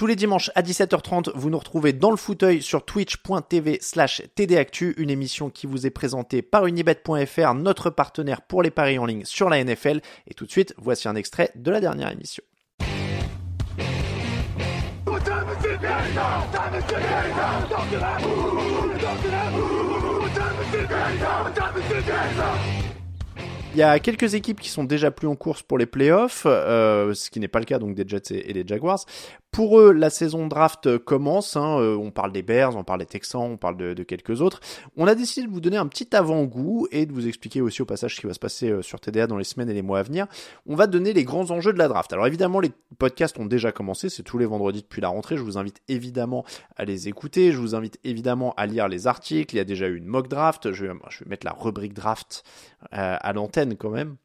Tous les dimanches à 17h30, vous nous retrouvez dans le fauteuil sur twitch.tv slash tdactu, une émission qui vous est présentée par unibet.fr, notre partenaire pour les paris en ligne sur la NFL. Et tout de suite, voici un extrait de la dernière émission. Il y a quelques équipes qui sont déjà plus en course pour les playoffs, euh, ce qui n'est pas le cas donc des Jets et, des Jaguars. Pour eux, la saison draft commence. Hein, euh, on parle des Bears, on parle des Texans, on parle de, quelques autres. On a décidé de vous donner un petit avant-goût et de vous expliquer aussi au passage ce qui va se passer euh, sur TDA dans les semaines et les mois à venir. On va donner les grands enjeux de la draft. Alors évidemment, les podcasts ont déjà commencé. C'est tous les vendredis depuis la rentrée. Je vous invite évidemment à les écouter. Je vous invite évidemment à lire les articles. Il y a déjà eu une mock draft. Je vais, mettre la rubrique draft euh, à l'antenne quand même.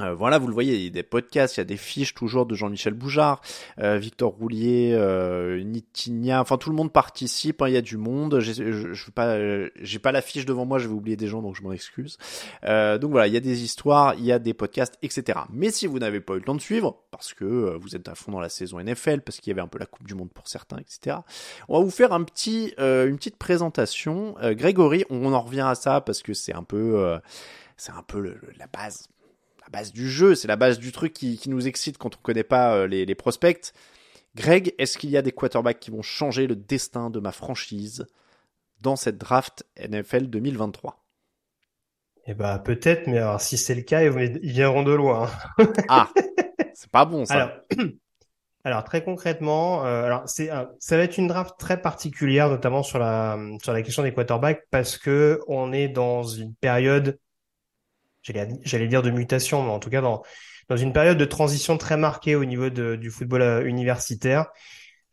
Euh, voilà, vous le voyez, il y a des podcasts, il y a des fiches toujours de Jean-Michel Boujard, euh, Victor Roulier, euh, Nitinia, enfin tout le monde participe, hein, il y a du monde. Je, je, je pas, euh, j'ai pas la fiche devant moi, je vais oublier des gens, donc je m'en excuse. donc voilà, il y a des histoires, il y a des podcasts, etc. Mais si vous n'avez pas eu le temps de suivre, parce que vous êtes à fond dans la saison NFL, parce qu'il y avait un peu la Coupe du Monde pour certains, etc. On va vous faire un petit, une petite présentation. Grégory, on, en revient à ça parce que c'est un peu, c'est un peu la base la base du jeu, c'est la base du truc qui, nous excite quand on connaît pas euh, les, prospects. Greg, est-ce qu'il y a des quarterbacks qui vont changer le destin de ma franchise dans cette draft NFL 2023 eh ben peut-être, mais alors si c'est le cas, ils viendront de loin. Ah, c'est pas bon ça. Alors, alors très concrètement, euh, alors c'est ça va être une draft très particulière, notamment sur la sur la question des quarterbacks, parce que on est dans une période j'allais dire de mutation, mais en tout cas dans, dans une période de transition très marquée au niveau de, du football euh, universitaire,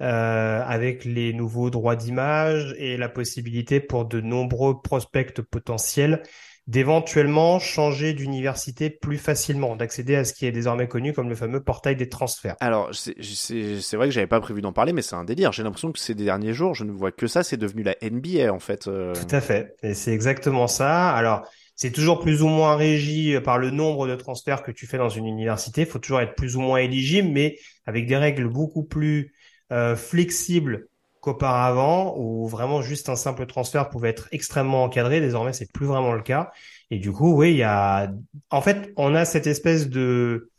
euh, avec les nouveaux droits d'image et la possibilité pour de nombreux prospects potentiels d'éventuellement changer d'université plus facilement, d'accéder à ce qui est désormais connu comme le fameux portail des transferts. Alors, c'est vrai que j'avais pas prévu d'en parler, mais c'est un délire. J'ai l'impression que ces derniers jours, je ne vois que ça, c'est devenu la NBA en fait. Euh. Tout à fait, et c'est exactement ça. Alors, c'est toujours plus ou moins régi par le nombre de transferts que tu fais dans une université. Il faut toujours être plus ou moins éligible, mais avec des règles beaucoup plus euh, flexibles qu'auparavant, où vraiment juste un simple transfert pouvait être extrêmement encadré. Désormais, c'est plus vraiment le cas. Et du coup, oui, il y a, en fait, on a cette espèce de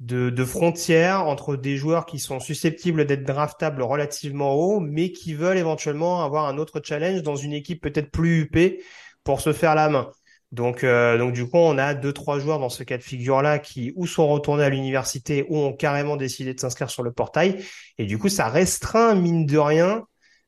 de, de frontières entre des joueurs qui sont susceptibles d'être draftables relativement haut, mais qui veulent éventuellement avoir un autre challenge dans une équipe peut-être plus huppée pour se faire la main. Donc, euh, donc du coup, on a deux trois joueurs dans ce cas de figure-là qui ou sont retournés à l'université ou ont carrément décidé de s'inscrire sur le portail. Et du coup, ça restreint mine de rien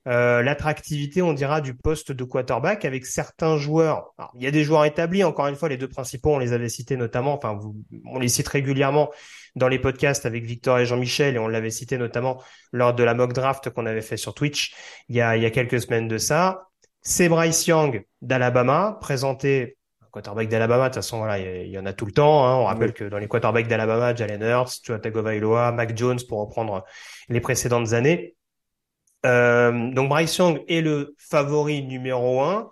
euh, l'attractivité, on dira, du poste de quarterback avec certains joueurs. il y a des joueurs établis. Encore une fois, les deux principaux, on les avait cités notamment. Enfin, on les cite régulièrement dans les podcasts avec Victor et Jean-Michel et on l'avait cité notamment lors de la mock draft qu'on avait fait sur Twitch il y a, il y a quelques semaines de ça. C'est Bryce Young d'Alabama, présenté quarterback d'Alabama, de toute façon, voilà, il y, en a tout le temps. Hein. On rappelle que dans les quarterbacks d'Alabama, Jalen Hurts, Tua Tagovailoa, Mac Jones, pour reprendre les précédentes années. Euh, donc Bryce Young est le favori numéro un.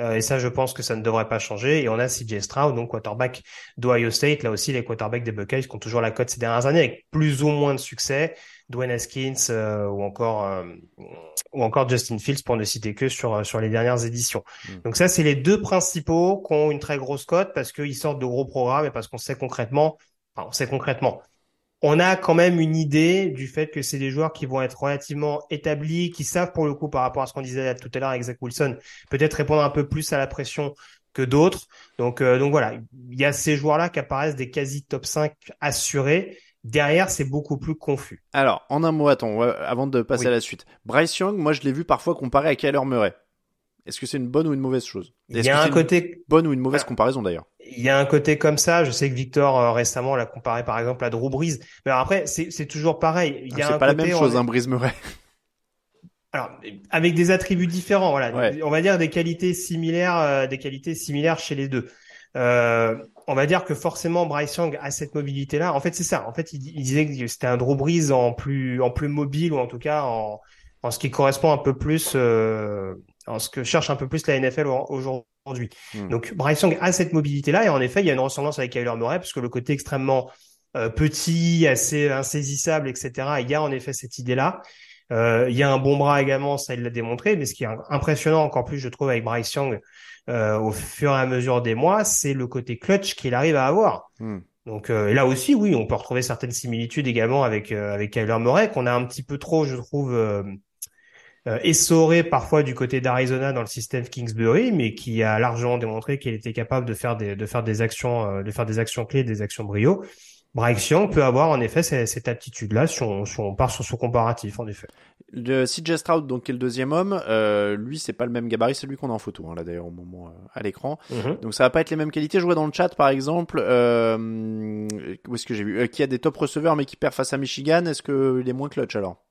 Euh, et ça, je pense que ça ne devrait pas changer. Et on a CJ Stroud, donc quarterback d'Ohio State. Là aussi, les quarterbacks des Buckeyes qui ont toujours la cote ces dernières années avec plus ou moins de succès. Dwayne Haskins euh, ou encore euh, ou encore Justin Fields pour ne citer que sur sur les dernières éditions. Mm. Donc ça c'est les deux principaux qui ont une très grosse cote parce qu'ils sortent de gros programmes et parce qu'on sait concrètement, enfin on sait concrètement, on a quand même une idée du fait que c'est des joueurs qui vont être relativement établis, qui savent pour le coup par rapport à ce qu'on disait tout à l'heure avec Zach Wilson, peut-être répondre un peu plus à la pression que d'autres. Donc euh, donc voilà, il y a ces joueurs-là qui apparaissent des quasi top 5 assurés Derrière, c'est beaucoup plus confus. Alors, en un mot, attends, avant de passer à la suite. Bryce Young, moi, je l'ai vu parfois comparé à Kyler Murray. Est-ce que c'est une bonne ou une mauvaise chose? Il y a un côté bonne ou une mauvaise comparaison d'ailleurs? Il y a un côté comme ça. Je sais que Victor euh, récemment l'a comparé par exemple à Drew Brees. Mais après, c'est toujours pareil. Il y a c'est pas la même chose, un Brees Murray. Alors, avec des attributs différents, voilà. On va dire des qualités similaires, euh, des qualités similaires chez les deux. Euh, on va dire que forcément Bryce Young a cette mobilité là. En fait, c'est ça. En fait, il, disait que c'était un Drew Brees en plus en plus mobile ou en tout cas en, en ce qui correspond un peu plus euh, en ce que cherche un peu plus la NFL aujourd'hui. Hmm. Donc Bryce Young a cette mobilité là et en effet, il y a une ressemblance avec Kyler Murray parce que le côté extrêmement petit, assez insaisissable, etc. Il y a en effet cette idée-là. Euh, il y a un bon bras également, ça il l'a démontré. Mais ce qui est impressionnant encore plus, je trouve, avec Bryce Young euh, au fur et à mesure des mois, c'est le côté clutch qu'il arrive à avoir. Hmm. Donc euh, là aussi, oui, on peut retrouver certaines similitudes également avec avec Kyler Murray qu'on a un petit peu trop, je trouve, essoré parfois du côté d'Arizona dans le système Kingsbury, mais qui a largement démontré qu'il était capable de faire des de faire des actions de faire des actions clés, des actions brio. Young peut avoir en effet cette, aptitude-là si on, part sur son comparatif, en effet. Le CJ Stroud, donc qui est le deuxième homme, euh, lui c'est pas le même gabarit, c'est lui qu'on a en photo hein, là d'ailleurs au moment euh, à l'écran. Mhm. Donc ça va pas être les mêmes qualités. Je vois dans le chat par exemple, euh, où est-ce que j'ai vu, euh, qui a des top receveurs mais qui perd face à Michigan. Est-ce qu'il est moins clutch alors?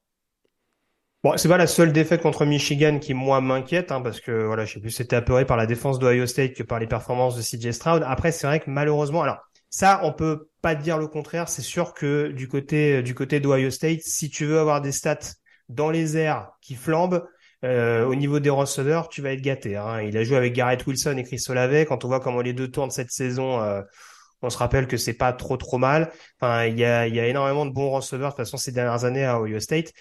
Bon, c'est pas la seule défaite contre Michigan qui moi m'inquiète, hein, parce que voilà, je sais plus, c'était apeuré par la défense d'Ohio State que par les performances de CJ Stroud. Après, c'est vrai que malheureusement, alors ça, on peut pas dire le contraire. C'est sûr que du côté du côté d'Ohio State, si tu veux avoir des stats dans les airs qui flambent, euh, au niveau des receveurs, tu vas être gâté. Hein. Il a joué avec Garrett Wilson et Chris Olave. Quand on voit comment les deux tournent cette saison, euh, on se rappelle que c'est pas trop trop mal. Enfin, il y a, il y a énormément de bons receveurs de toute façon ces dernières années à Ohio State.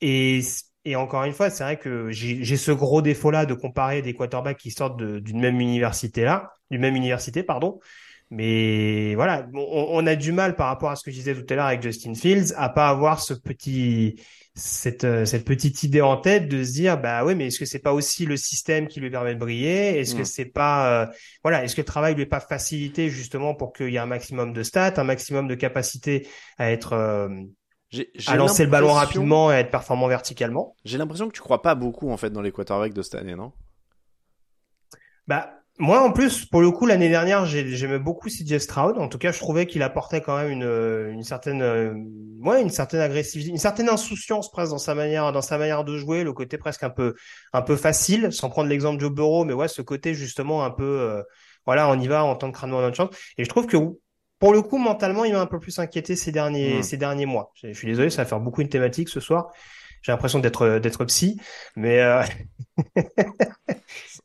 Et, et encore une fois, c'est vrai que j'ai ce gros défaut-là de comparer des quarterbacks qui sortent d'une même université là, d'une même université, pardon. Mais voilà, on, a du mal par rapport à ce que je disais tout à l'heure avec Justin Fields à pas avoir ce petit cette euh, cette petite idée en tête de se dire bah oui mais est-ce que c'est pas aussi le système qui lui permet de briller? Est-ce que mm. c'est pas euh, voilà est-ce que le travail lui est pas facilité justement pour qu'il y ait un maximum de stats un maximum de capacité à être euh, à lancer le ballon rapidement et à être performant verticalement? J'ai l'impression que tu crois pas beaucoup en fait dans les quarterbacks de cette année non? Bah moi, en plus, pour le coup, l'année dernière, j'aimais beaucoup CJ Stroud. En tout cas, je trouvais qu'il apportait quand même une, une certaine, euh, ouais, une certaine agressivité, une certaine insouciance presque dans sa manière, dans sa manière de jouer, le côté presque un peu, un peu facile, sans prendre l'exemple de Joe Burrow, mais ouais, ce côté justement un peu, euh, voilà, on y va, en tant que crâne dans notre chance. Et je trouve que pour le coup, mentalement, il m'a un peu plus inquiété ces derniers, hmm. ces derniers mois. Je suis désolé, ça va faire beaucoup une thématique ce soir. J'ai l'impression d'être, d'être psy, mais, euh...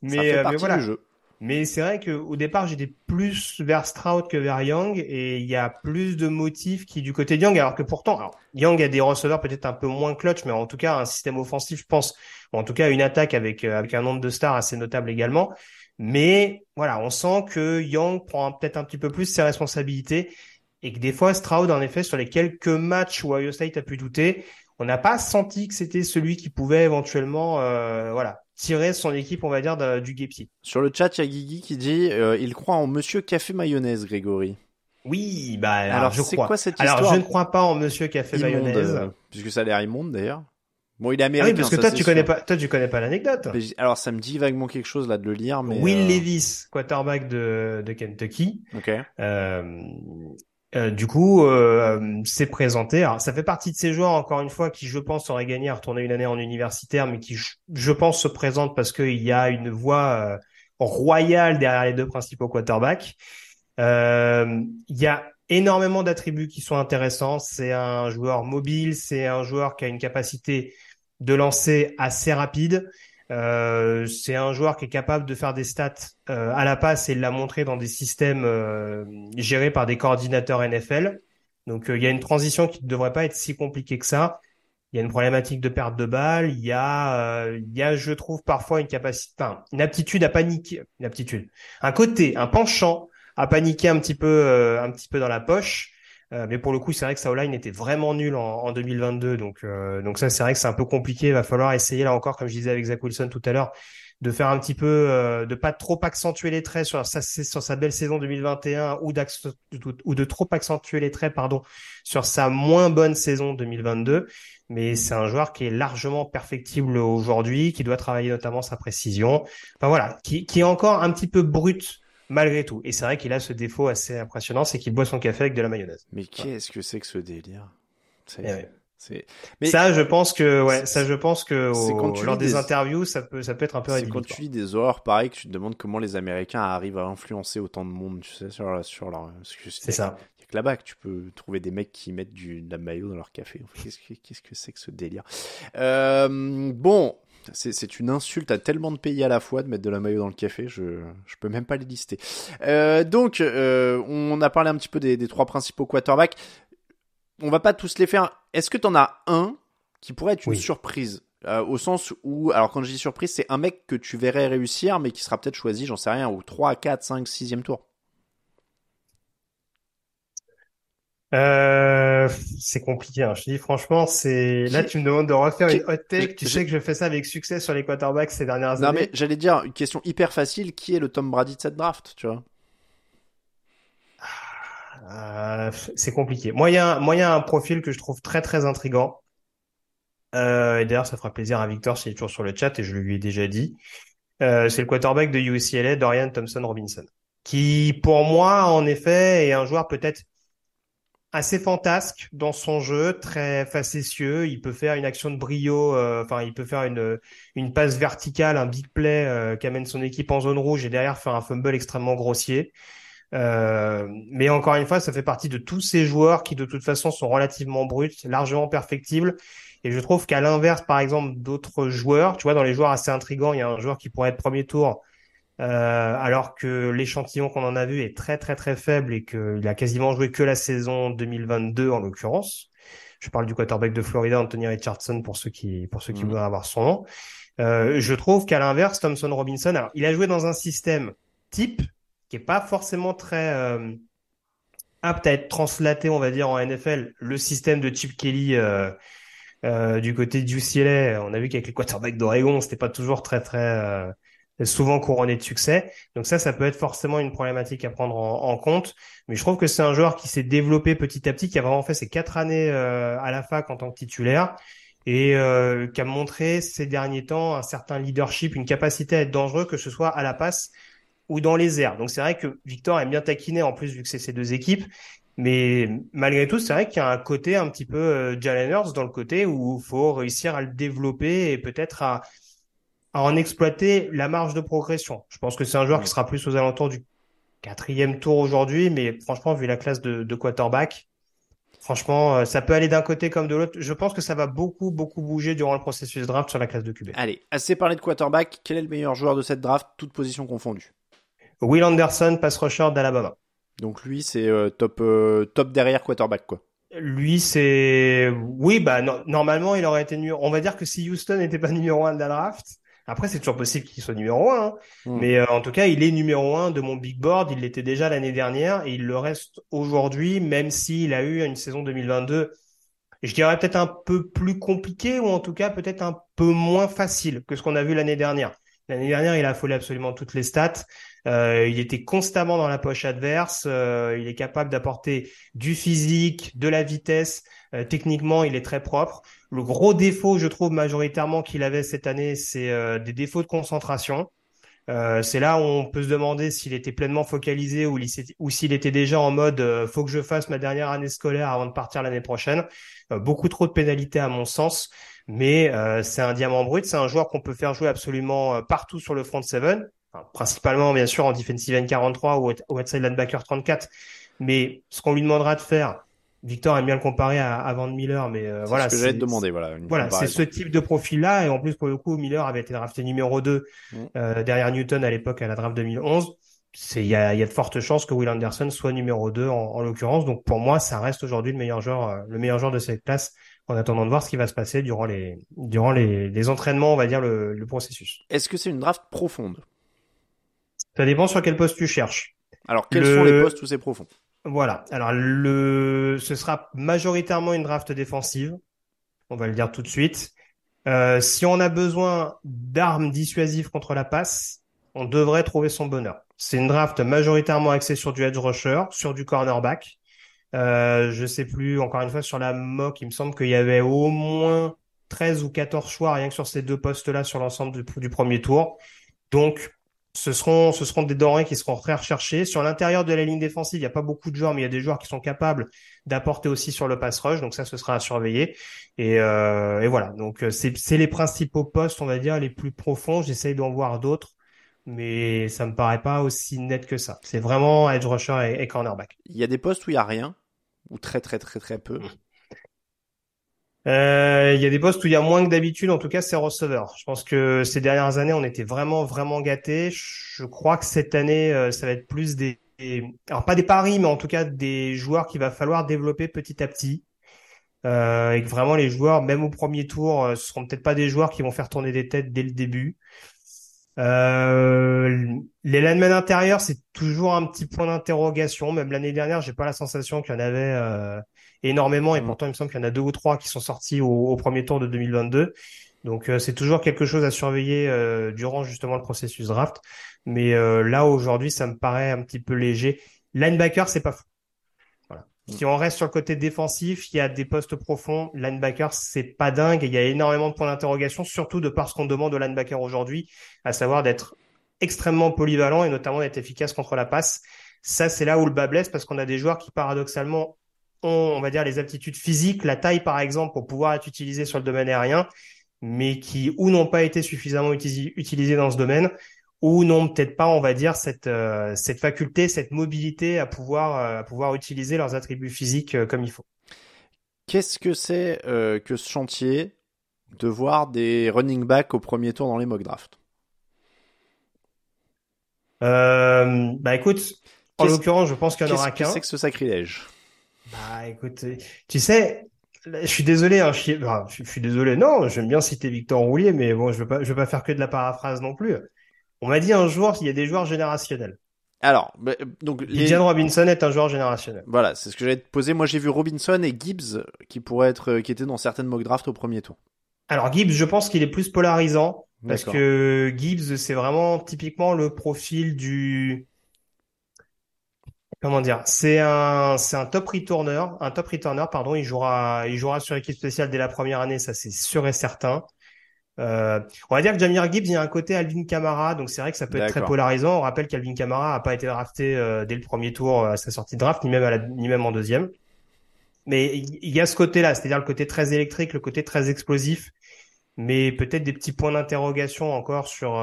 mais, mais voilà. Du jeu. Mais c'est vrai qu'au départ, j'étais plus vers Stroud que vers Young et il y a plus de motifs qui du côté de Young, alors que pourtant, alors, Young a des receveurs peut-être un peu moins clutch, mais en tout cas, un système offensif, je pense, ou en tout cas, une attaque avec, euh, avec un nombre de stars assez notable également. Mais voilà, on sent que Young prend peut-être un petit peu plus ses responsabilités et que des fois, Stroud, en effet, sur les quelques matchs où Ohio State a pu douter, on n'a pas senti que c'était celui qui pouvait éventuellement, euh, voilà, tirer son équipe, on va dire, du guépier. Sur le chat, il y a Guigui qui dit euh, il croit en Monsieur Café Mayonnaise, Grégory. Oui, bah alors, je crois. Quoi, cette histoire alors je ne crois pas en Monsieur Café Mayonnaise, euh, puisque ça a l'air immonde d'ailleurs. Bon, il est américain. Ah oui, parce que toi, tu connais pas, toi, tu connais pas l'anecdote. Alors, ça me dit vaguement quelque chose là de le lire, mais. Will euh, Levis, quarterback de, de Kentucky. Ok. Euh, euh, du coup, euh, c'est présenté. Alors, ça fait partie de ces joueurs, encore une fois, qui, je pense, auraient gagné à retourner une année en universitaire, mais qui, je pense, se présentent parce qu'il y a une voie euh, royale derrière les deux principaux quarterbacks. Il y a énormément d'attributs qui sont intéressants. C'est un joueur mobile, c'est un joueur qui a une capacité de lancer assez rapide. Euh, c'est un joueur qui est capable de faire des stats euh, à la passe et l'a montré dans des systèmes euh, gérés par des coordinateurs NFL. Donc il y a une transition qui ne devrait pas être si compliquée que ça. Il y a une problématique de perte de balle. Il y a, il y a, je trouve parfois une capacité, une aptitude à paniquer, une aptitude, un côté, un penchant à paniquer un petit peu, un petit peu dans la poche. Euh, mais pour le coup, c'est vrai que sa O-line était vraiment nul en, 2022. Donc, euh, donc ça, c'est vrai que c'est un peu compliqué. Il va falloir essayer, là encore, comme je disais avec Zach Wilson tout à l'heure, de faire un petit peu, euh, de pas trop accentuer les traits sur sa, sur sa belle saison 2021 ou, ou de trop accentuer les traits, pardon, sur sa moins bonne saison 2022. Mais c'est un joueur qui est largement perfectible aujourd'hui, qui doit travailler notamment sa précision. Enfin voilà, qui, qui est encore un petit peu brut malgré tout. Et c'est vrai qu'il a ce défaut assez impressionnant, c'est qu'il boit son café avec de la mayonnaise. Mais qu'est-ce que c'est que ce délire? Eh Mais ça, je pense que ouais, ça, je pense que lors des, interviews, ça peut, ça peut être un peu. C'est quand tu lis des horreurs pareil que tu te demandes comment les Américains arrivent à influencer autant de monde, tu sais, sur, sur leur. C'est ça. Il y a que là-bas que tu peux trouver des mecs qui mettent du de la mayo dans leur café. Qu'est-ce que qu'est-ce que c'est que ce délire? Euh, Bon, C'est une insulte à tellement de pays à la fois de mettre de la maillot dans le café, je je peux même pas les lister. Euh, donc, euh, on a parlé un petit peu des, des trois principaux quarterbacks. On va pas tous les faire. Est-ce que tu en as un qui pourrait être une surprise? Euh, au sens où, alors quand je dis surprise, c'est un mec que tu verrais réussir, mais qui sera peut-être choisi, j'en sais rien, au 3, 4, 5, 6e tour. Euh, c'est compliqué. Hein. Je te dis franchement, c'est là tu me demandes de refaire une hot take. Tu sais que je fais ça avec succès sur les quarterbacks ces dernières années. Non mais j'allais dire une question hyper facile. Qui est le Tom Brady de cette draft, tu vois? Euh, C'est compliqué. Moi, il y a, moi, y a un profil que je trouve très très intrigant. Euh, et d'ailleurs, ça fera plaisir à Victor s'il est toujours sur le chat et je lui ai déjà dit. Euh, c'est le quarterback de UCLA, Dorian Thompson Robinson, qui pour moi, en effet, est un joueur peut-être assez fantasque dans son jeu, très facétieux. Il peut faire une action de brio, euh, enfin, il peut faire une, une passe verticale, un big play euh, qui amène son équipe en zone rouge et derrière faire un fumble extrêmement grossier. Euh, mais encore une fois, ça fait partie de tous ces joueurs qui de toute façon sont relativement bruts, largement perfectibles. Et je trouve qu'à l'inverse, par exemple, d'autres joueurs, tu vois, dans les joueurs assez intrigants, il y a un joueur qui pourrait être premier tour, euh, alors que l'échantillon qu'on en a vu est très très très faible et qu'il a quasiment joué que la saison 2022 en l'occurrence. Je parle du quarterback de Florida, Anthony Richardson, pour ceux qui pour ceux qui mmh. voudraient avoir son nom. Euh, je trouve qu'à l'inverse, Thompson Robinson, alors, il a joué dans un système type qui est pas forcément très euh, apte à être translaté, on va dire, en NFL. Le système de Chip Kelly euh, euh, du côté du UCLA, on a vu qu'avec les quarterbacks d'Oregon, c'était pas toujours très très souvent couronné de succès. Donc ça, ça peut être forcément une problématique à prendre en, compte. Mais je trouve que c'est un joueur qui s'est développé petit à petit, qui a vraiment fait ses quatre années euh, à la fac en tant que titulaire et euh, qui a montré ces derniers temps un certain leadership, une capacité à être dangereux, que ce soit à la passe ou dans les airs. Donc c'est vrai que Victor aime bien taquiner en plus vu que c'est ces deux équipes. Mais malgré tout, c'est vrai qu'il y a un côté un petit peu euh, Jalen Hurts dans le côté où il faut réussir à le développer et peut-être à, à en exploiter la marge de progression. Je pense que c'est un joueur qui sera plus aux alentours du quatrième tour aujourd'hui, mais franchement, vu la classe de, de quarterback, franchement, euh, ça peut aller d'un côté comme de l'autre. Je pense que ça va beaucoup, beaucoup bouger durant le processus draft sur la classe de QB. Allez, assez parlé de quarterback. Quel est le meilleur joueur de cette draft, toute position confondue Will Anderson, pass rusher d'Alabama. Donc lui, c'est euh, top, euh, top derrière quarterback, quoi. Lui, c'est oui, bah normalement, il aurait été numéro. On va dire que si Houston n'était pas numéro un de la draft, après, c'est toujours possible qu'il soit numéro un, hein. hmm. mais euh, en tout cas, il est numéro un de mon big board. Il l'était déjà l'année dernière et il le reste aujourd'hui, même s'il a eu une saison 2022. Je dirais peut-être un peu plus compliqué ou en tout cas peut-être un peu moins facile que ce qu'on a vu l'année dernière. L'année dernière, il a affolé absolument toutes les stats. Euh, il était constamment dans la poche adverse. Euh, il est capable d'apporter du physique, de la vitesse. Euh, techniquement, il est très propre. Le gros défaut, je trouve majoritairement qu'il avait cette année, c'est euh, des défauts de concentration. c'est là où on peut se demander s'il était pleinement focalisé ou, s'il était déjà en mode faut que je fasse ma dernière année scolaire avant de partir l'année prochaine. beaucoup trop de pénalités à mon sens mais c'est un diamant brut, c'est un joueur qu'on peut faire jouer absolument partout sur le front seven principalement bien sûr en defensive end 43 ou outside linebacker 34. Mais ce qu'on lui demandera de faire, Victor aime bien le comparer à, à Van Miller, mais euh, voilà. Ce que j'allais te demander, voilà. Voilà, c'est ce type de profil-là, et en plus pour le coup, Miller avait été drafté numéro 2 mm. euh, derrière Newton à l'époque à la draft 2011. C'est il y a, y a, de fortes chances que Will Anderson soit numéro 2 en, en l'occurrence. Donc pour moi, ça reste aujourd'hui le meilleur joueur, euh, le meilleur joueur de cette classe en attendant de voir ce qui va se passer durant les durant les, les entraînements, on va dire le, le processus. Est-ce que c'est une draft profonde? Ça dépend sur quel poste tu cherches. Alors, quels sont les postes où c'est profond? Voilà. Alors, le, ce sera majoritairement une draft défensive. On va le dire tout de suite. Euh, si on a besoin d'armes dissuasives contre la passe, on devrait trouver son bonheur. C'est une draft majoritairement axée sur du edge rusher, sur du cornerback. Euh, je sais plus, encore une fois, sur la mock, il me semble qu'il y avait au moins 13 ou 14 choix rien que sur ces deux postes-là sur l'ensemble du, du, premier tour. Donc, ce seront, ce seront des denrées qui seront très recherchées. Sur l'intérieur de la ligne défensive, il n'y a pas beaucoup de joueurs, mais il y a des joueurs qui sont capables d'apporter aussi sur le pass rush. Donc ça, ce sera à surveiller. Et, euh, et voilà. Donc euh, c'est les principaux postes, on va dire, les plus profonds. J'essaye d'en voir d'autres, mais ça me paraît pas aussi net que ça. C'est vraiment edge rusher et, cornerback. Il y a des postes où il y a rien, ou très très très très peu. Euh, il y a des postes où il y a moins que d'habitude, en tout cas c'est receveur. Je pense que ces dernières années on était vraiment vraiment gâtés. Je crois que cette année euh, ça va être plus des, alors pas des paris, mais en tout cas des joueurs qu'il va falloir développer petit à petit. Euh, et que vraiment les joueurs, même au premier tour, euh, ce seront peut-être pas des joueurs qui vont faire tourner des têtes dès le début. Euh, les linemen intérieurs, c'est toujours un petit point d'interrogation. Même l'année dernière, j'ai pas la sensation qu'il y en avait euh, énormément, et mm. pourtant il me semble qu'il y en a deux ou trois qui sont sortis au, premier tour de 2022. Donc euh, c'est toujours quelque chose à surveiller euh, durant justement le processus draft. Mais là aujourd'hui, ça me paraît un petit peu léger. Linebacker, c'est pas fou. Si on reste sur le côté défensif, il y a des postes profonds. Linebacker, c'est pas dingue. il y a énormément de points d'interrogation, surtout de par ce qu'on demande au linebacker aujourd'hui, à savoir d'être extrêmement polyvalent et notamment d'être efficace contre la passe. Ça, c'est là où le bas blesse parce qu'on a des joueurs qui paradoxalement ont, on va dire, les aptitudes physiques, la taille par exemple, pour pouvoir être utilisés sur le domaine aérien, mais qui ou n'ont pas été suffisamment utilisés dans ce domaine, ou n'ont peut-être pas, on va dire, cette, euh, cette faculté, cette mobilité à pouvoir, euh, à pouvoir utiliser leurs attributs physiques euh, comme il faut. Qu'est-ce que c'est que ce chantier de voir des running backs au premier tour dans les mock drafts? Bah écoute, en l'occurrence, je pense qu'il n'y en aura qu'un. Qu'est-ce que c'est que ce sacrilège? Bah écoute, tu sais, je suis désolé, hein, je, je, suis désolé. Non, j'aime bien citer Victor Roulier, mais bon, je veux pas, je veux pas faire que de la paraphrase non plus. On m'a dit un jour qu'il y a des joueurs générationnels. Alors, bah, donc les... Robinson est un joueur générationnel. Voilà, c'est ce que j'allais te poser. Moi, j'ai vu Robinson et Gibbs qui pourraient être, euh, qui étaient dans certaines mock drafts au premier tour. Alors Gibbs, je pense qu'il est plus polarisant parce que Gibbs, c'est vraiment typiquement le profil du comment dire, c'est un c'est un top returner, un top returner pardon, il jouera il jouera sur équipe spéciale dès la première année, ça c'est sûr et certain. Euh, on va dire que Jamir Gibbs, il y a un côté Alvin Kamara, donc c'est vrai que ça peut être très polarisant. On rappelle qu'Alvin Kamara a pas été drafté euh, dès le premier tour euh, à sa sortie de draft, ni même, à la, ni même en deuxième. Mais il y a ce côté-là, c'est-à-dire le côté très électrique, le côté très explosif, mais peut-être des petits points d'interrogation encore sur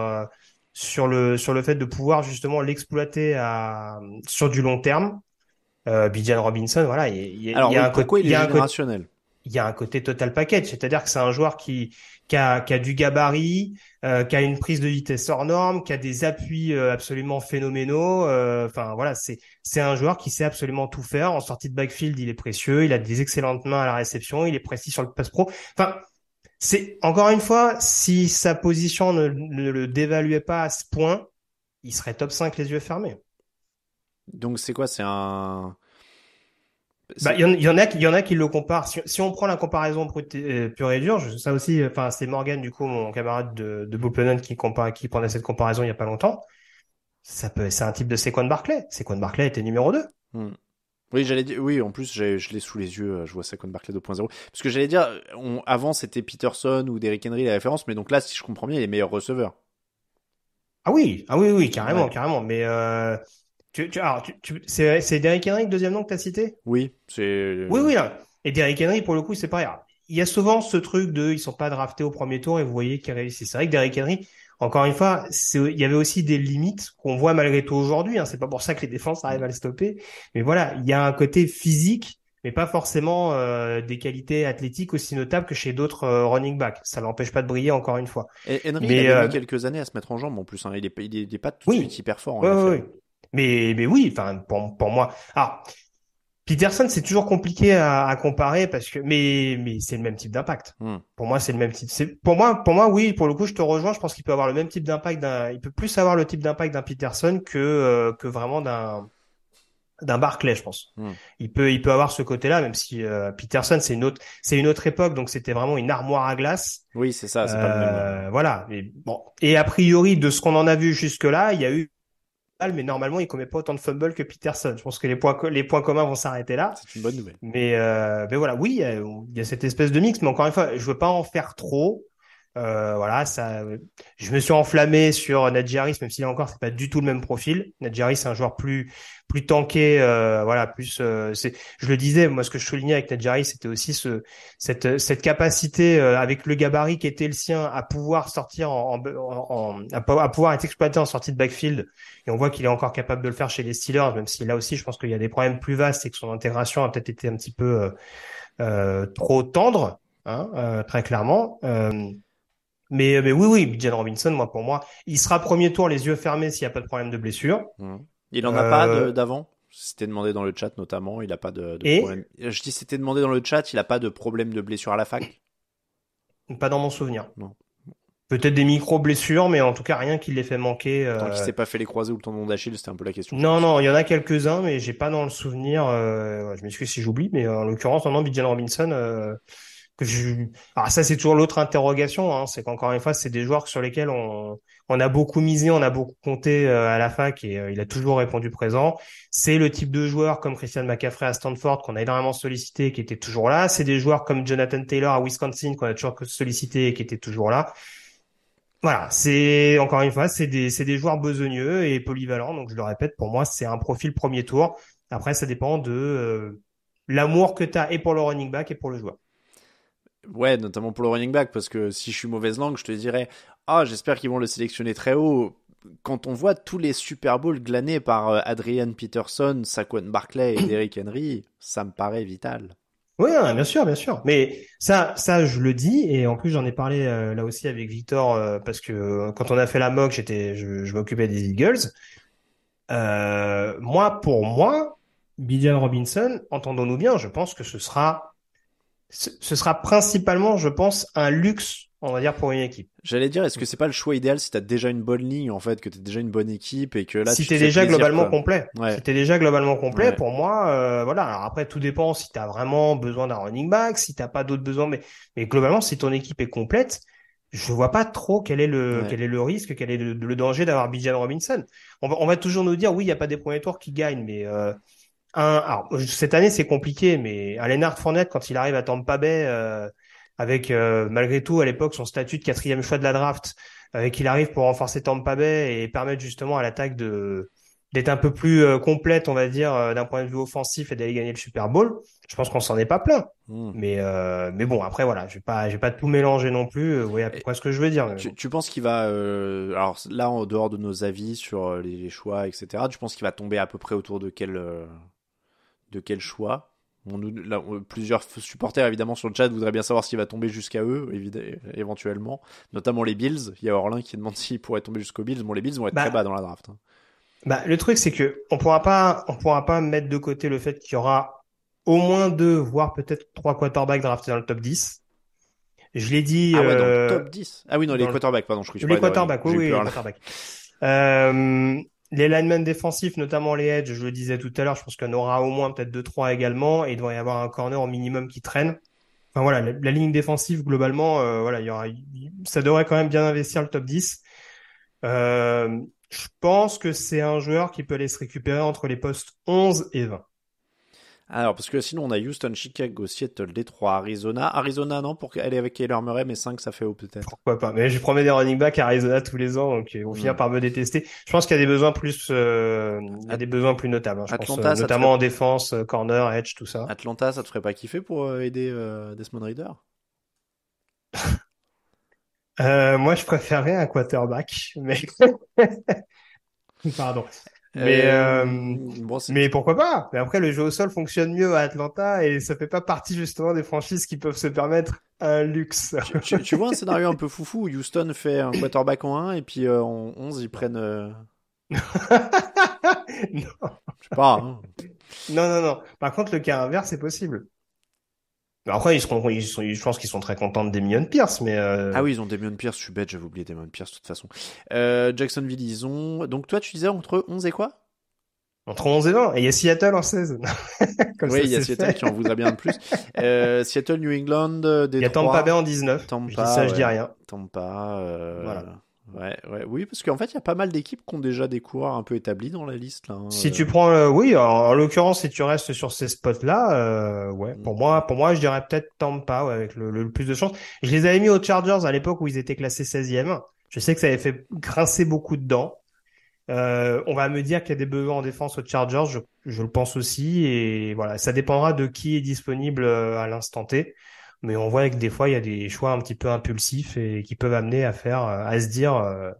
sur le sur le fait de pouvoir justement l'exploiter à sur du long terme. Euh, Bijan Robinson, voilà, il y, a, il y a un côté, il, y a un côté, il y a un côté total package, c'est-à-dire que c'est un joueur qui qui a, qui a du gabarit, euh, qui a une prise de vitesse hors norme, qui a des appuis euh, absolument phénoménaux. Euh, enfin voilà, c'est c'est un joueur qui sait absolument tout faire. En sortie de backfield, il est précieux, il a des excellentes mains à la réception, il est précis sur le pass pro. Enfin, c'est encore une fois, si sa position ne, ne le dévaluait pas à ce point, il serait top 5 les yeux fermés. Donc c'est quoi? C'est un bah, il y, en a, il y en a qui le comparent. Si, on prend la comparaison euh, pure et dure, ça aussi, enfin, c'est Morgan, du coup, mon camarade de, de qui compare, qui prenait cette comparaison il y a pas longtemps. Ça peut, c'est un type de Sequan Barclay. Sequan Barclay était numéro 2. Hmm. Oui, j'allais dire, oui, en plus, je l'ai sous les yeux, euh, je vois Sequan Barclay 2.0. Parce que j'allais dire, on, avant, c'était Peterson ou Derrick Henry la référence, mais donc là, si je comprends bien, il est meilleur receveur. Ah oui, ah oui, oui, carrément, carrément. Mais, euh, tu, tu, alors, tu, c'est, c'est Derrick Henry, le deuxième nom que tu as cité? Oui, c'est. Oui, oui. Là. Et Derrick Henry, pour le coup, c'est pareil. Il y a souvent ce truc de, ils sont pas draftés au premier tour et vous voyez qu'ils réussissent. C'est vrai que Derrick Henry, encore une fois, il y avait aussi des limites qu'on voit malgré tout aujourd'hui. Hein. C'est pas pour ça que les défenses arrivent à le stopper. Mais voilà, il y a un côté physique, mais pas forcément euh, des qualités athlétiques aussi notables que chez d'autres euh, running backs. Ça l'empêche pas de briller encore une fois. Et Henry, mais, il a mis euh, quelques années à se mettre en jambe en plus. Hein. Il, est, il, est, pas tout de suite hyper fort. En oui, mais, mais oui, enfin, pour, pour moi. Alors, Peterson, c'est toujours compliqué à, à, comparer parce que, mais, mais c'est le même type d'impact. Hmm. Pour moi, c'est le même type. Pour moi, pour moi, oui, pour le coup, je te rejoins. Je pense qu'il peut avoir le même type d'impact d'un, il peut plus avoir le type d'impact d'un Peterson que, euh, que vraiment d'un, d'un Barclay, je pense. Hmm. Il peut, il peut avoir ce côté-là, même si euh, Peterson, c'est une autre, c'est une autre époque, donc c'était vraiment une armoire à glace. Oui, c'est ça, c'est pas le même. Euh, voilà. Mais bon. Et a priori, de ce qu'on en a vu jusque-là, il y a eu mais normalement, il commet pas autant de fumbles que Peterson. Je pense que les points, les points communs vont s'arrêter là. C'est une bonne nouvelle. Mais, euh, mais voilà, oui, il y, a, cette espèce de mix, mais encore une fois, je veux pas en faire trop. Euh, voilà, ça, je me suis enflammé sur Nadjaris, même si encore c'est pas du tout le même profil. Nadjaris, c'est un joueur plus plus tanké, euh, voilà, plus. Euh, c'est, je le disais, moi, ce que je soulignais avec Nadjaris, c'était aussi ce cette cette capacité euh, avec le gabarit qui était le sien à pouvoir sortir en, en, à, pouvoir être exploité en sortie de backfield. Et on voit qu'il est encore capable de le faire chez les Steelers, même si là aussi, je pense qu'il y a des problèmes plus vastes et que son intégration a peut-être été un petit peu trop tendre. hein, très clairement. Mais, mais oui, oui, Bijan Robinson, moi pour moi, il sera premier tour les yeux fermés s'il n'y a pas de problème de blessure. Mmh. Il en a pas d'avant? C'était demandé dans le chat notamment, il n'a pas de, de problème. Je dis c'était demandé dans le chat, il n'a pas de problème de blessure à la fac? Pas dans mon souvenir. Non. Peut-être des micro-blessures, mais en tout cas rien qui l'ait fait manquer. Euh... Tant qu'il s'est pas fait les croisés ou le tendon d'Achille, c'était un peu la question. Non, non, il y en a quelques-uns, mais j'ai pas dans le souvenir. Euh... Je m'excuse si j'oublie, mais en l'occurrence, non, non, Bijan Robinson, euh... Alors ça, c'est toujours l'autre interrogation, hein, c'est qu'encore une fois, c'est des joueurs sur lesquels on on a beaucoup misé, on a beaucoup compté euh, à la fac et euh, il a toujours répondu présent. C'est le type de joueur comme Christian McCaffrey à Stanford qu'on a énormément sollicité qui était toujours là. C'est des joueurs comme Jonathan Taylor à Wisconsin qu'on a toujours sollicité et qui était toujours là. Voilà, c'est encore une fois, c'est des, des joueurs besogneux et polyvalents. Donc je le répète, pour moi, c'est un profil premier tour. Après, ça dépend de euh, l'amour que tu as et pour le running back et pour le joueur. Ouais, notamment pour le running back, parce que si je suis mauvaise langue, je te dirais, ah, j'espère qu'ils vont le sélectionner très haut. Quand on voit tous les Super Bowls glanés par euh, Adrian Peterson, Saquon Barclay et Derrick Henry, ça me paraît vital. Oui, bien sûr, bien sûr. Mais ça, ça, je le dis, et en plus j'en ai parlé euh, là aussi avec Victor euh, parce que quand on a fait la mock, j'étais, je, m'occupais des Eagles. moi, pour moi, Bijan Robinson, entendons-nous bien, je pense que ce sera, ce sera principalement, je pense, un luxe on va dire pour une équipe. J'allais dire, est-ce que c'est pas le choix idéal si t'as déjà une bonne ligne en fait, que t'es déjà une bonne équipe et que là si t'es déjà globalement complet. Si t'es déjà globalement complet, pour moi, euh, voilà. Alors après, tout dépend si t'as vraiment besoin d'un running back, si t'as pas d'autres besoins, mais mais globalement, si ton équipe est complète, je vois pas trop quel est le quel est le risque, quel est le, danger d'avoir Bijan Robinson. On va on va toujours nous dire oui, il y a pas des premiers tours qui gagnent, mais euh, un, alors cette année c'est compliqué, mais un Leonard Fournette quand il arrive à Tampa Bay. Euh, avec euh, malgré tout à l'époque son statut de quatrième choix de la draft, avec qu'il arrive pour renforcer Tampa Bay et permettre justement à l'attaque de d'être un peu plus euh, complète, on va dire, euh, d'un point de vue offensif et d'aller gagner le Super Bowl. Je pense qu'on s'en est pas plein. Hmm. Mais mais bon, après voilà, je vais pas j'ai pas tout mélangé non plus. Vous voyez à peu près ce que je veux dire. Tu, tu penses qu'il va alors là en dehors de nos avis sur les, choix etc. Tu penses qu'il va tomber à peu près autour de quel de quel choix plusieurs supporters évidemment sur le chat voudraient bien savoir s'il va tomber jusqu'à eux, éventuellement. Notamment les Bills. Il y a Orlin qui demande s'il pourrait tomber jusqu'aux Bills. Bon, les Bills vont être bah, très bas dans la draft. Hein. Bah, le truc, c'est que on pourra pas, on pourra pas mettre de côté le fait qu'il y aura au moins deux, voire peut-être trois quarterbacks draftés dans le top 10. Je l'ai dit. Ah ouais, dans le euh, top 10. Ah oui, non, les quarterbacks, pardon, je crois Les quarterbacks, oui, oui, les quarterbacks. Euh, les linemen défensifs, notamment les edge, je le disais tout à l'heure, je pense qu'il y en aura au moins peut-être deux trois également, et il doit y avoir un corner au minimum qui traîne. Enfin voilà, la, ligne défensive globalement, euh, voilà, il y aura, ça devrait quand même bien investir le top 10. Euh, je pense que c'est un joueur qui peut aller se récupérer entre les postes 11 et 20. Alors, parce que sinon, on a Houston, Chicago, Seattle, Detroit, Arizona. Arizona, non, pour aller avec Kyler Murray, mais 5, ça fait haut peut-être. Pourquoi pas Mais je promets des running backs à Arizona tous les ans, donc ils vont finir par me détester. Je pense qu'il y a des besoins plus, euh, il y a des besoins plus notables. Hein, je Atlanta, pense, notamment en défense, euh, corner, edge, tout ça. Atlanta, ça te ferait pas kiffer pour euh, aider Desmond Reader? Moi, je préférerais un quarterback, mais pardon. Mais, euh, euh mais pourquoi pas? Mais après, le jeu au sol fonctionne mieux à Atlanta et ça fait pas partie justement des franchises qui peuvent se permettre un luxe. tu, vois un scénario un peu foufou où Houston fait un quarterback en 1 et puis euh, en 11 ils prennent... Euh... non. Je sais pas. Hein. Non, non, non. Par contre, le cas inverse, c'est possible. Après, ils seront, ils sont, je pense qu'ils sont très contents de Demion Pierce, mais euh... ah oui, ils ont Demion Pierce. Je suis bête, j'avais oublié Demion Pierce de toute façon. Euh, Jacksonville, ils ont. Donc toi, tu disais entre 11 et quoi? Entre 11 et 20. Et il y a Seattle en 16. oui, il y a Seattle qui en voudrait bien de plus. Euh, Seattle, New England, Détroit. Il y a Tampa Bay en 19. Tampa, je dis ça, je dis rien. Tampa. Euh... Voilà. Ouais, ouais, oui, parce qu'en fait, il y a pas mal d'équipes qui ont déjà des coureurs un peu établis dans la liste. Là, hein. Si tu prends, euh, oui, en l'occurrence, si tu restes sur ces spots-là, euh, ouais, pour moi, pour moi, je dirais peut-être Tampa ouais, avec le, le, plus de chance. Je les avais mis aux Chargers à l'époque où ils étaient classés 16e. Je sais que ça avait fait grincer beaucoup de dents. Euh, on va me dire qu'il y a des besoins en défense aux Chargers, je, je, le pense aussi, et voilà, ça dépendra de qui est disponible euh, à l'instant T mais on voit que des fois il y a des choix un petit peu impulsifs et qui peuvent amener à faire à se dire euh,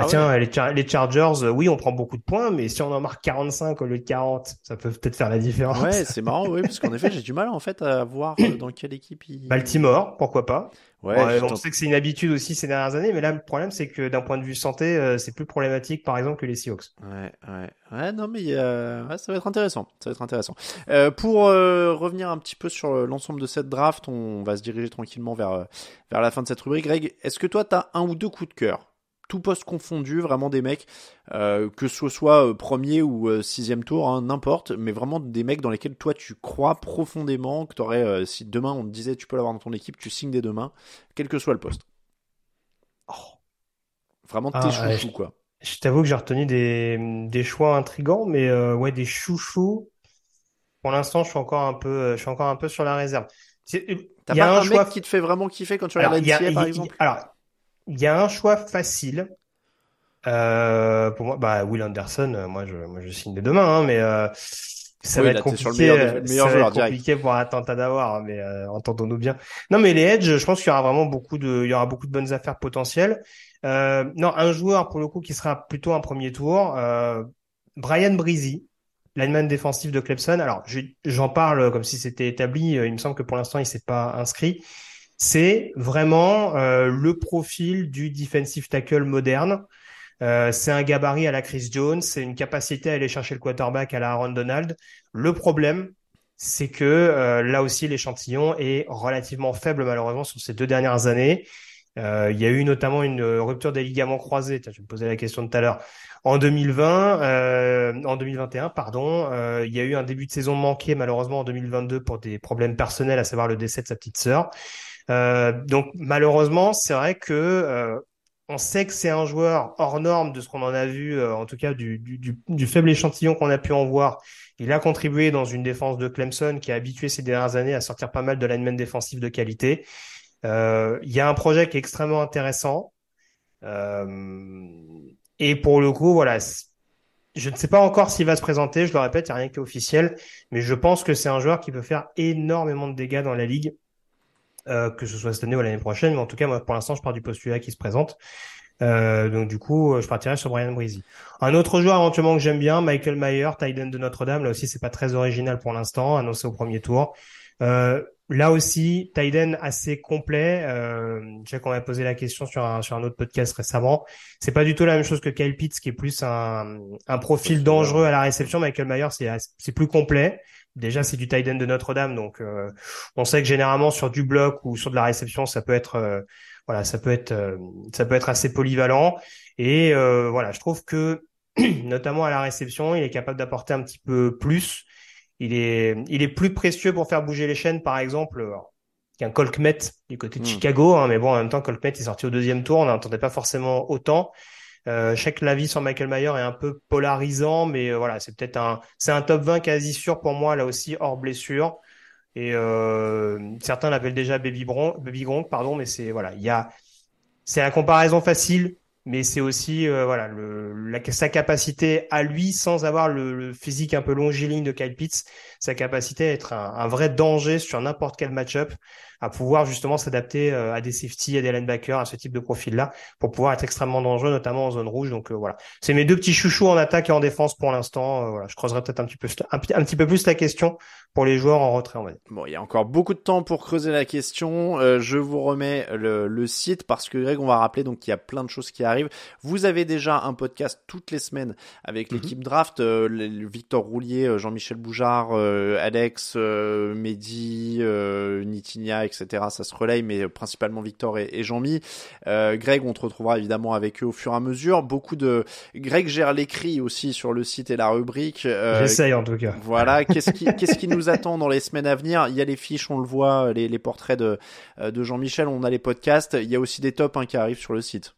ah, tiens, les, Chargers, euh, oui, on prend beaucoup de points, mais si on en marque 45 au lieu de 40, ça peut peut-être faire la différence. Ouais, c'est marrant, oui, parce qu'en effet, j'ai du mal en fait à voir euh, dans quelle équipe il. Baltimore, pourquoi pas. Ouais, on sait que c'est une habitude aussi ces dernières années, mais là le problème c'est que d'un point de vue santé, euh, c'est plus problématique par exemple que les Seahawks. Ouais, ouais, ouais, non mais ça va être intéressant, ça va être intéressant. Euh, pour revenir un petit peu sur l'ensemble de cette draft, on va se diriger tranquillement vers vers la fin de cette rubrique. Greg, est-ce que toi t'as un ou deux coups de cœur? Tout poste confondu, vraiment des mecs, euh, que ce soit euh, premier ou euh, sixième tour, hein, n'importe, mais vraiment des mecs dans lesquels toi tu crois profondément, que t'aurais, si demain on te disait tu peux l'avoir dans ton équipe, tu signes des deux mains, quel que soit le poste. Oh. Vraiment tes ah, chouchous, quoi. Je t'avoue que j'ai retenu des, des choix intrigants, mais ouais, des chouchous. Pour l'instant, je suis encore un peu, je suis encore un peu sur la réserve. T'as pas un, choix... mec qui te fait vraiment kiffer quand tu regardes la par exemple? Alors, il y a un choix facile. Euh, pour moi, bah Will Anderson, euh, moi je, moi je signe des deux mains, hein, mais euh, ça va être compliqué. Euh, ça va être compliqué pour un attentat d'avoir, hein, mais euh, entendons-nous bien. Non, mais les Edge, je pense qu'il y aura vraiment beaucoup de, il y aura beaucoup de bonnes affaires potentielles. Euh, non, un joueur pour le coup qui sera plutôt un premier tour, Brian Breezy, lineman défensif de Clemson. Alors, j'en parle comme si c'était établi. Il me semble que pour l'instant il s'est pas inscrit c'est vraiment euh, le profil du defensive tackle moderne. Euh, c'est un gabarit à la Chris Jones, c'est une capacité à aller chercher le quarterback à la Aaron Donald. Le problème, c'est que euh, là aussi l'échantillon est relativement faible malheureusement sur ces deux dernières années. Il y a eu notamment une rupture des ligaments croisés. Je me posais la question tout à l'heure. En 2020, euh, en 2021, pardon, il y a eu un début de saison manqué malheureusement en 2022 pour des problèmes personnels, à savoir le décès de sa petite sœur. Euh, donc malheureusement, c'est vrai que euh, on sait que c'est un joueur hors norme de ce qu'on en a vu, euh, en tout cas du, du, du, faible échantillon qu'on a pu en voir. Il a contribué dans une défense de Clemson qui a habitué ces dernières années à sortir pas mal de linemen défensifs de qualité. Euh, il y a un projet qui est extrêmement intéressant. Euh, et pour le coup, voilà, je ne sais pas encore s'il va se présenter. Je le répète, il n'y a rien qui est officiel, mais je pense que c'est un joueur qui peut faire énormément de dégâts dans la ligue. Euh, que ce soit cette année ou l'année prochaine. Mais en tout cas, moi, pour l'instant, je pars du postulat qui se présente. Euh, donc du coup, je partirai sur Brian Breezy. Un autre joueur éventuellement que j'aime bien, Michael Mayer, Tiden de Notre-Dame. Là aussi, c'est pas très original pour l'instant, annoncé au premier tour. Euh, là aussi, Tiden assez complet. Euh, je sais qu'on m'a posé la question sur un, sur un autre podcast récemment. C'est pas du tout la même chose que Kyle Pitts, qui est plus un, un profil dangereux à la réception. Michael Mayer, c'est, c'est plus complet. Déjà, c'est du tight end de Notre-Dame, donc euh, on sait que généralement sur du bloc ou sur de la réception, ça peut être euh, voilà, ça peut être euh, ça peut être assez polyvalent. Et voilà, je trouve que notamment à la réception, il est capable d'apporter un petit peu plus. Il est il est plus précieux pour faire bouger les chaînes, par exemple. qu'un Colkmet du côté de hmm. Chicago, hein, mais bon, en même temps, Colkmet est sorti au deuxième tour, on n'entendait pas forcément autant. Euh, je sais que l'avis sur Michael Mayer est un peu polarisant, mais euh, voilà, c'est peut-être un, c'est un top 20 quasi sûr pour moi là aussi hors blessure. Et euh, certains l'appellent déjà Baby, Bron Baby Gronk, pardon, mais c'est voilà, il y a, c'est la comparaison facile mais c'est aussi euh, voilà le, sa capacité à lui sans avoir le, le, physique un peu longiligne de Kyle Pitts, sa capacité à être un, un vrai danger sur n'importe quel match-up, à pouvoir justement s'adapter euh, à des safety, à des linebackers, à ce type de profil-là, pour pouvoir être extrêmement dangereux, notamment en zone rouge. Donc euh, voilà, c'est mes deux petits chouchous en attaque et en défense pour l'instant. voilà, je creuserai peut-être un petit peu un, petit peu plus la question pour les joueurs en retrait, on va dire. Bon, il y a encore beaucoup de temps pour creuser la question. Euh, je vous remets le, le, site parce que Greg, on va rappeler donc qu'il y a plein de choses qui arrivent. Vous avez déjà un podcast toutes les semaines avec mhm. l'équipe draft, euh, Victor Roulier, euh, Jean-Michel Boujard, Alex, Mehdi, Nitinia, etc. Ça se relaye, mais principalement Victor et, et Jean-Mi. Greg, on te retrouvera évidemment avec eux au fur et à mesure. Beaucoup de Greg gère l'écrit aussi sur le site et la rubrique. J'essaye en tout cas. Voilà. Qu'est-ce qui, qu'est-ce qui nous attend dans les semaines à venir? Il y a les fiches, on le voit, les, les portraits de, euh, de Jean-Michel, on a les podcasts. Il y a aussi des tops hein, qui arrivent sur le site.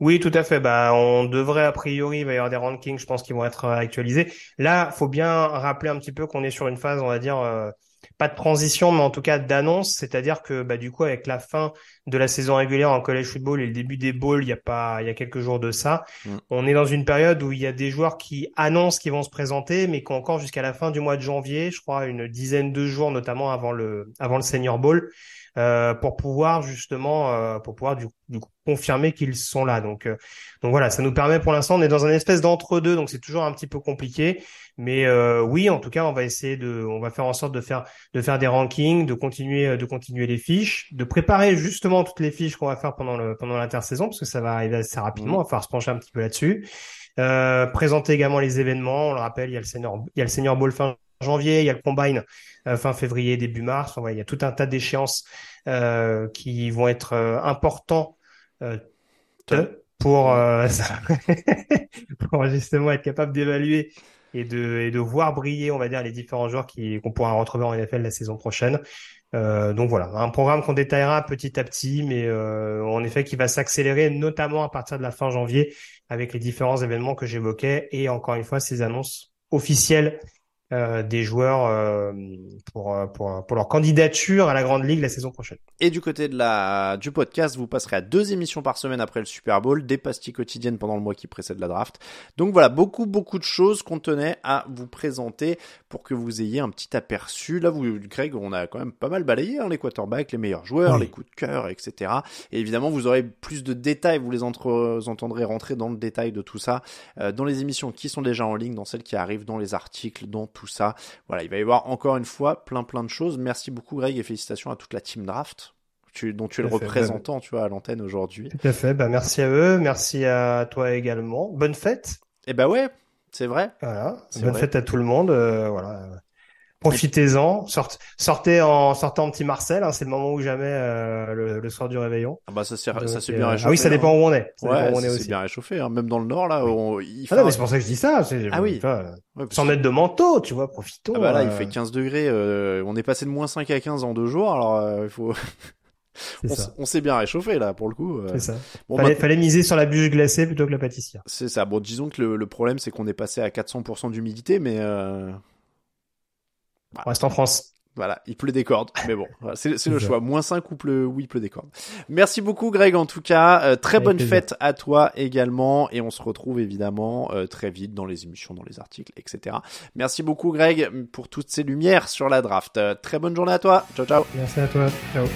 Oui, tout à fait. Bah, on devrait a priori, il va y avoir des rankings, je pense, qui vont être euh, actualisés. Là, faut bien rappeler un petit peu qu'on est sur une phase, on va dire, euh, pas de transition, mais en tout cas d'annonce, c'est-à-dire que bah, du coup avec la fin de la saison régulière en college football et le début des bowls, il y a pas, il y a quelques jours de ça, mm. on est dans une période où il y a des joueurs qui annoncent qu'ils vont se présenter, mais qui ont encore jusqu'à la fin du mois de janvier, je crois une dizaine de jours notamment avant le avant le senior bowl, euh, pour pouvoir justement euh, pour pouvoir du, du coup confirmer qu'ils sont là. Donc euh, donc voilà, ça nous permet pour l'instant on est dans un espèce d'entre deux, donc c'est toujours un petit peu compliqué. Mais oui, en tout cas, on va essayer de, on va faire en sorte de faire de faire des rankings, de continuer de continuer les fiches, de préparer justement toutes les fiches qu'on va faire pendant le pendant l'intersaison parce que ça va arriver assez rapidement. On va falloir se pencher un petit peu là-dessus. Euh, présenter également les événements. On le rappelle, il y a le senior, il y a le senior ball fin janvier, il y a le combine euh, fin février, début mars. Enfin, il y a tout un tas d'échéances euh, qui vont être euh, importants pour, pour justement être capable d'évaluer et de, et de voir briller, on va dire, les différents joueurs qui qu'on pourra retrouver en NFL la saison prochaine. Donc voilà, un programme qu'on détaillera petit à petit, mais en effet qui va s'accélérer, notamment à partir de la fin janvier, avec les différents événements que j'évoquais et encore une fois ces annonces officielles euh, des joueurs euh, pour, euh, pour, pour leur candidature à la Grande Ligue la saison prochaine. Et du côté de la, du podcast, vous passerez à deux émissions par semaine après le Super Bowl, des pastilles quotidiennes pendant le mois qui précède la draft. Donc voilà, beaucoup, beaucoup de choses qu'on tenait à vous présenter pour que vous ayez un petit aperçu. Là, vous, Greg, on a quand même pas mal balayé hein, les quarterbacks, les meilleurs joueurs, les coups de cœur, etc. Et évidemment, vous aurez plus de détails, vous les entre, entendrez rentrer dans le détail de tout ça euh, dans les émissions qui sont déjà en ligne, dans celles qui arrivent, dans les articles, dans tout ça. Voilà, il va y avoir encore une fois plein plein de choses. Merci beaucoup Greg et félicitations à toute la team draft. Tu, dont tu es le représentant, tu vois, à l'antenne aujourd'hui. Tout à fait. Bah, merci à eux. Merci à toi également. Bonne fête. Eh ben ouais, c'est vrai. Voilà. Bonne fête à tout le monde. Euh, voilà. Profitez-en, sortez, sortez en sortant en petit Marcel, hein, c'est le moment où jamais euh, le, soir du réveillon. Ah bah ça c'est ça c'est bien réchauffé. Ah oui, ça dépend hein. où on est. Ça ouais, c'est bien réchauffé. Hein. Même dans le nord là, on, il fait ah non, mais c'est pour ça que je dis ça. Ah oui. sans mettre de manteau, tu vois, profitons. Ah bah là, il euh. fait 15 degrés. Euh, on est passé de moins 5 à 15 en deux jours, alors euh, il faut. on, s'est bien réchauffé là pour le coup. C'est ça. Bon, fallait, fallait, miser sur la bûche glacée plutôt que la pâtissière. C'est ça. Bon, disons que le, le problème c'est qu'on est passé à 400% d'humidité, mais on reste en France. Voilà, il pleut des cordes, mais bon, c'est le choix. Moins 5 ou pleut, oui, il pleut des cordes. Merci beaucoup Greg en tout cas, euh, très bonne fête à toi également, et on se retrouve évidemment euh, très vite dans les émissions, dans les articles, etc. Merci beaucoup Greg pour toutes ces lumières sur la draft. Euh, très bonne journée à toi, ciao ciao. Merci à toi, ciao.